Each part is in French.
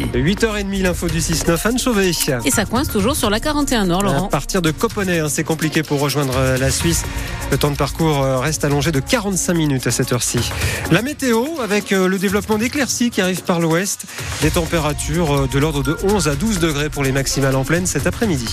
midi. 8h30, l'info du 6-9, Anne Chauvet. Et ça coince toujours sur la 41 Nord, Laurent. À partir de Coponnet, hein, c'est compliqué pour rejoindre euh, la Suisse. Le temps de parcours euh, reste allongé de 45 minutes à cette heure-ci. La météo, avec euh, le développement d'éclaircies qui arrive par l'ouest, des températures de l'ordre de 11 à 12 degrés pour les maximales en pleine cet après-midi.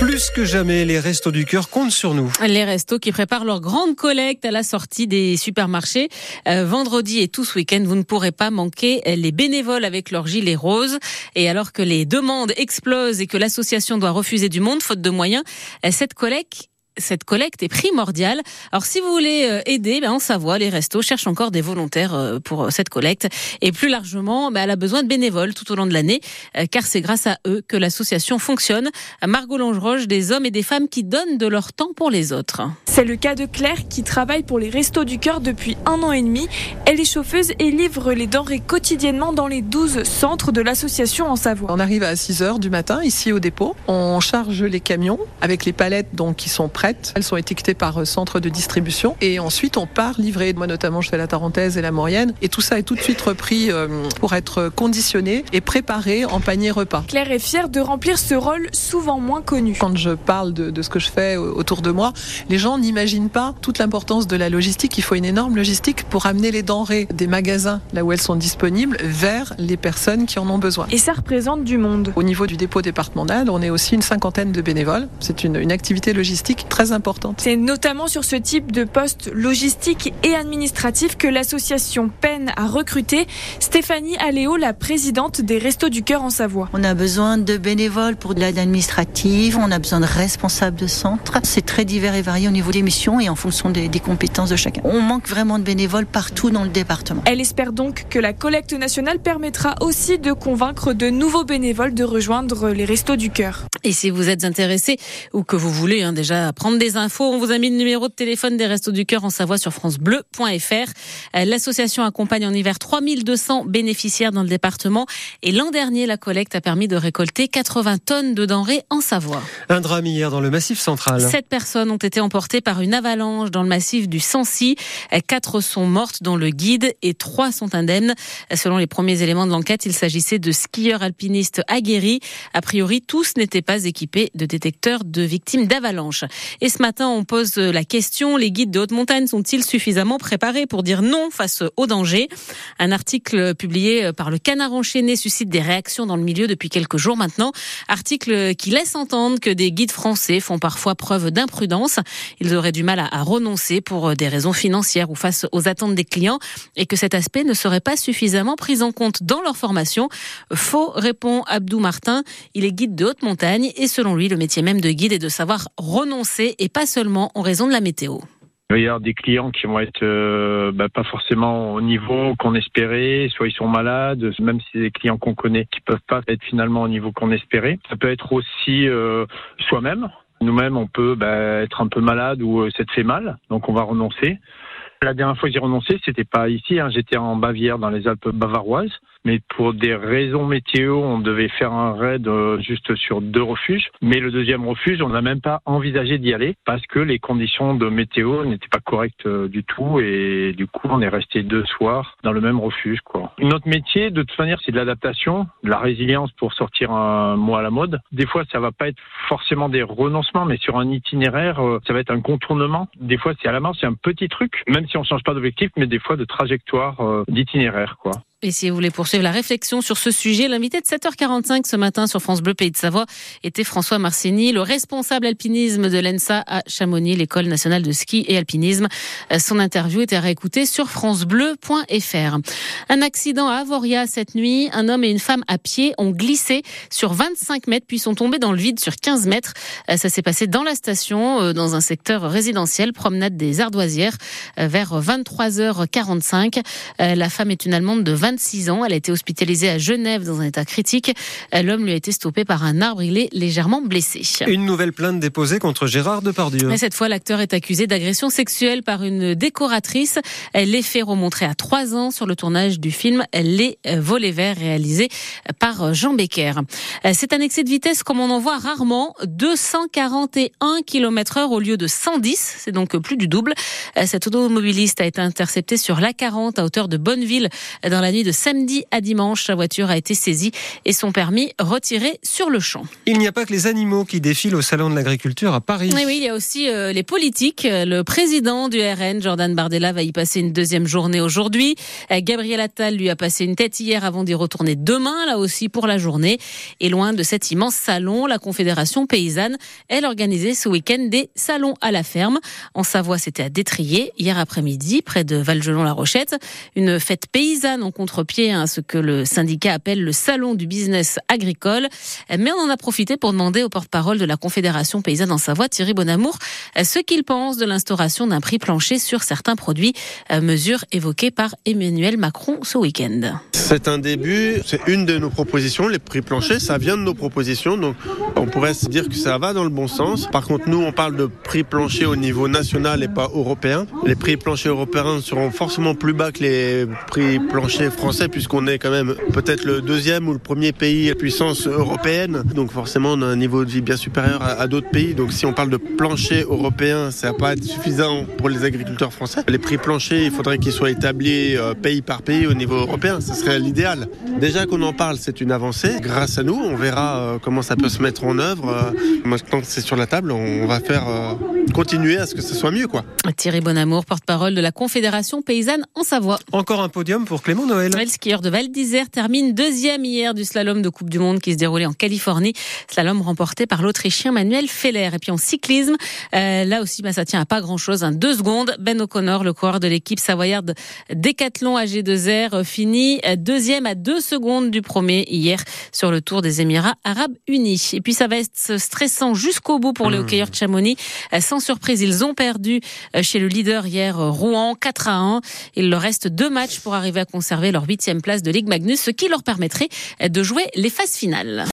Plus que jamais, les Restos du Cœur comptent sur nous. Les Restos qui préparent leur grande collecte à la sortie des supermarchés. Euh, vendredi et tout ce week-end, vous ne pourrez pas manquer les bénévoles avec leurs gilets roses. Et alors que les demandes explosent et que l'association doit refuser du monde, faute de moyens, cette collecte cette collecte est primordiale. Alors si vous voulez euh, aider, ben, en Savoie, les restos cherchent encore des volontaires euh, pour euh, cette collecte. Et plus largement, ben, elle a besoin de bénévoles tout au long de l'année, car c'est grâce à eux que l'association fonctionne. Margot Longeroche, des hommes et des femmes qui donnent de leur temps pour les autres. C'est le cas de Claire qui travaille pour les Restos du Cœur depuis un an et demi. Elle est chauffeuse et livre les denrées quotidiennement dans les 12 centres de l'association en Savoie. On arrive à 6 heures du matin ici au dépôt. On charge les camions avec les palettes donc, qui sont prêtes elles sont étiquetées par euh, centre de distribution et ensuite on part livrer. Moi notamment, je fais la Tarentaise et la Maurienne et tout ça est tout de suite repris euh, pour être conditionné et préparé en panier repas. Claire est fière de remplir ce rôle souvent moins connu. Quand je parle de, de ce que je fais autour de moi, les gens n'imaginent pas toute l'importance de la logistique. Il faut une énorme logistique pour amener les denrées des magasins là où elles sont disponibles vers les personnes qui en ont besoin. Et ça représente du monde. Au niveau du dépôt départemental, on est aussi une cinquantaine de bénévoles. C'est une, une activité logistique très importante. C'est notamment sur ce type de poste logistique et administratif que l'association peine à recruter. Stéphanie Aléo, la présidente des Restos du Cœur en Savoie. On a besoin de bénévoles pour de l'aide administrative, on a besoin de responsables de centre. C'est très divers et varié au niveau des missions et en fonction des, des compétences de chacun. On manque vraiment de bénévoles partout dans le département. Elle espère donc que la collecte nationale permettra aussi de convaincre de nouveaux bénévoles de rejoindre les Restos du Cœur. Et si vous êtes intéressé ou que vous voulez hein, déjà prendre des infos, on vous a mis le numéro de téléphone des Restos du Cœur en Savoie sur francebleu.fr. Euh, l'association accompagne en hiver 3200 bénéficiaires dans le département et l'an dernier, la collecte a permis de récolter 80 tonnes de denrées en Savoie. Un drame hier dans le massif central. Sept personnes ont été emportées par une avalanche dans le massif du Sancy. Euh, quatre sont mortes dont le guide et trois sont indemnes. Euh, selon les premiers éléments de l'enquête, il s'agissait de skieurs alpinistes aguerris. A priori, tous n'étaient pas équipés de détecteurs de victimes d'avalanche. Et ce matin, on pose la question, les guides de haute montagne sont-ils suffisamment préparés pour dire non face au danger? Un article publié par le Canard enchaîné suscite des réactions dans le milieu depuis quelques jours maintenant. Article qui laisse entendre que des guides français font parfois preuve d'imprudence. Ils auraient du mal à, renoncer pour des raisons financières ou face aux attentes des clients et que cet aspect ne serait pas suffisamment pris en compte dans leur formation. Faux, répond Abdou Martin. Il est guide de haute montagne et selon lui, le métier même de guide est de savoir renoncer et pas seulement en raison de la météo. Il va y avoir des clients qui vont être euh, bah, pas forcément au niveau qu'on espérait, soit ils sont malades, même si c'est des clients qu'on connaît qui peuvent pas être finalement au niveau qu'on espérait. Ça peut être aussi euh, soi-même. Nous-mêmes, on peut bah, être un peu malade ou euh, s'être fait mal, donc on va renoncer. La dernière fois que j'ai renoncé, c'était pas ici. Hein. J'étais en Bavière, dans les Alpes bavaroises mais pour des raisons météo, on devait faire un raid euh, juste sur deux refuges. Mais le deuxième refuge, on n'a même pas envisagé d'y aller parce que les conditions de météo n'étaient pas correctes euh, du tout et du coup, on est resté deux soirs dans le même refuge. Quoi. Notre métier, de toute manière, c'est de l'adaptation, de la résilience pour sortir un mot à la mode. Des fois, ça va pas être forcément des renoncements, mais sur un itinéraire, euh, ça va être un contournement. Des fois, c'est à la main, c'est un petit truc, même si on change pas d'objectif, mais des fois de trajectoire d'itinéraire, quoi. Et si vous voulez poursuivre la réflexion sur ce sujet, l'invité de 7h45 ce matin sur France Bleu Pays de Savoie était François Marcini, le responsable alpinisme de l'ENSA à Chamonix, l'école nationale de ski et alpinisme. Euh, son interview était réécoutée sur francebleu.fr. Un accident à Avoria cette nuit. Un homme et une femme à pied ont glissé sur 25 mètres puis sont tombés dans le vide sur 15 mètres. Euh, ça s'est passé dans la station, euh, dans un secteur résidentiel, promenade des Ardoisières, vers 23h45. La femme est une Allemande de 20 26 ans. Elle a été hospitalisée à Genève dans un état critique. L'homme lui a été stoppé par un arbre. Il est légèrement blessé. Une nouvelle plainte déposée contre Gérard Depardieu. Mais cette fois, l'acteur est accusé d'agression sexuelle par une décoratrice. Les faits remontrés à trois ans sur le tournage du film Les Volets Verts réalisé par Jean Becker. C'est un excès de vitesse comme on en voit rarement. 241 km heure au lieu de 110. C'est donc plus du double. Cet automobiliste a été intercepté sur l'A40 à hauteur de Bonneville dans la nuit nuit de samedi à dimanche. Sa voiture a été saisie et son permis retiré sur le champ. Il n'y a pas que les animaux qui défilent au salon de l'agriculture à Paris. Oui, oui, il y a aussi euh, les politiques. Le président du RN, Jordan Bardella, va y passer une deuxième journée aujourd'hui. Euh, Gabriel Attal lui a passé une tête hier avant d'y retourner demain, là aussi pour la journée. Et loin de cet immense salon, la Confédération paysanne, elle organisait ce week-end des salons à la ferme. En Savoie, c'était à Détrier, hier après-midi, près de Valgelon-la-Rochette. Une fête paysanne en contre-pied à ce que le syndicat appelle le salon du business agricole. Mais on en a profité pour demander au porte-parole de la Confédération paysanne en Savoie, Thierry Bonamour, ce qu'il pense de l'instauration d'un prix plancher sur certains produits, mesure évoquée par Emmanuel Macron ce week-end. C'est un début, c'est une de nos propositions, les prix planchers, ça vient de nos propositions, donc on pourrait se dire que ça va dans le bon sens. Par contre, nous, on parle de prix planchers au niveau national et pas européen. Les prix planchers européens seront forcément plus bas que les prix planchers français, puisqu'on est quand même peut-être le deuxième ou le premier pays à puissance européenne, donc forcément on a un niveau de vie bien supérieur à, d'autres pays. Donc si on parle de plancher européen, ça va pas être suffisant pour les agriculteurs français. Les prix planchers, il faudrait qu'ils soient établis euh, pays par pays au niveau européen, ce serait l'idéal. Déjà qu'on en parle, c'est une avancée. Grâce à nous, on verra euh, comment ça peut se mettre en œuvre. Euh, maintenant que c'est sur la table, on va faire continuer à ce que ce soit mieux. quoi. Thierry Bonamour, porte-parole de la Confédération paysanne en Savoie. Encore un podium pour Clément Noël. Le skieur de Val d'Isère termine deuxième hier du slalom de Coupe du Monde qui se déroulait en Californie. Slalom remporté par l'Autrichien Manuel Feller. Et puis en cyclisme, là aussi, bah, ça tient à pas grand-chose. Hein. Deux secondes, Ben O'Connor, le coureur de l'équipe savoyarde Décathlon AG2R, finit deuxième à deux secondes du premier hier sur le Tour des Émirats Arabes Unis. Et puis ça va être stressant jusqu'au bout pour les mmh. hockeyeurs de Chamonix. Sans surprise, ils ont perdu chez le leader hier Rouen 4 à 1. Il leur reste deux matchs pour arriver à conserver leur huitième place de Ligue Magnus, ce qui leur permettrait de jouer les phases finales.